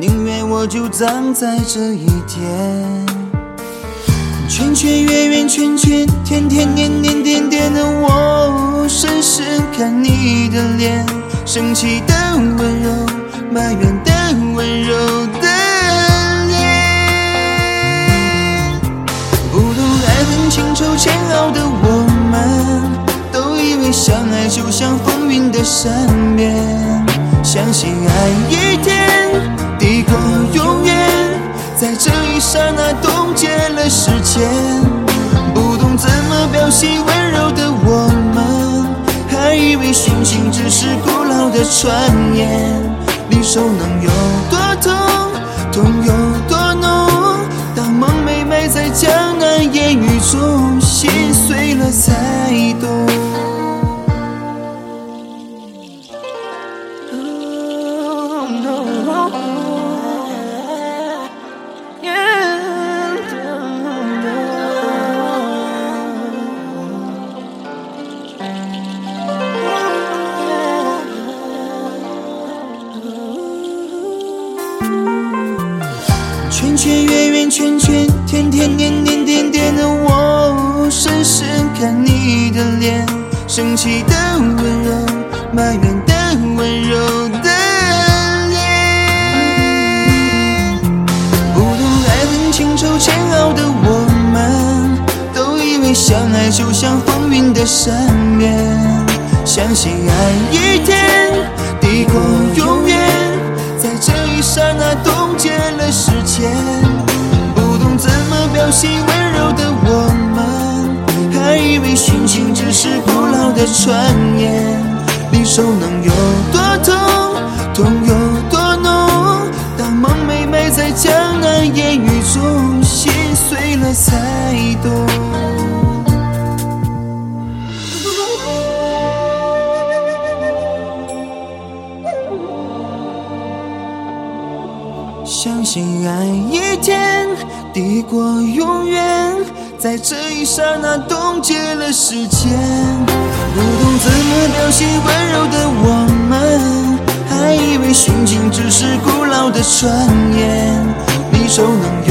宁愿我就葬在这一天，圈圈圆圆圈圈，天天年年点点的我，深深看你的脸，生气的温柔，埋怨的温柔的脸。不懂爱恨情仇煎熬的我们，都以为相爱就像风云的善变，相信爱刹那冻结了时间。不懂怎么表现温柔的我们，还以为殉情只是古老的传言。离手能有多痛，痛有圈圆圆圈圈，天天年年点点的我，深深看你的脸，生气的温柔，埋怨的温柔的脸。不懂爱恨情仇煎熬的我们，都以为相爱就像风云的善变，相信爱一天，地过你温柔的我们，还以为殉情只是古老的传言。离愁能有多，痛相信爱一天，抵过永远，在这一刹那冻结了时间。不懂怎么表现温柔的我们，还以为殉情只是古老的传言。离手能